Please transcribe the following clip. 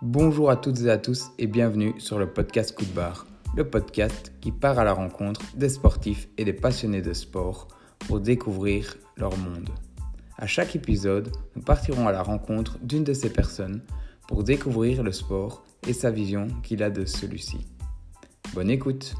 Bonjour à toutes et à tous et bienvenue sur le podcast Coup de barre, le podcast qui part à la rencontre des sportifs et des passionnés de sport pour découvrir leur monde. À chaque épisode, nous partirons à la rencontre d'une de ces personnes pour découvrir le sport et sa vision qu'il a de celui-ci. Bonne écoute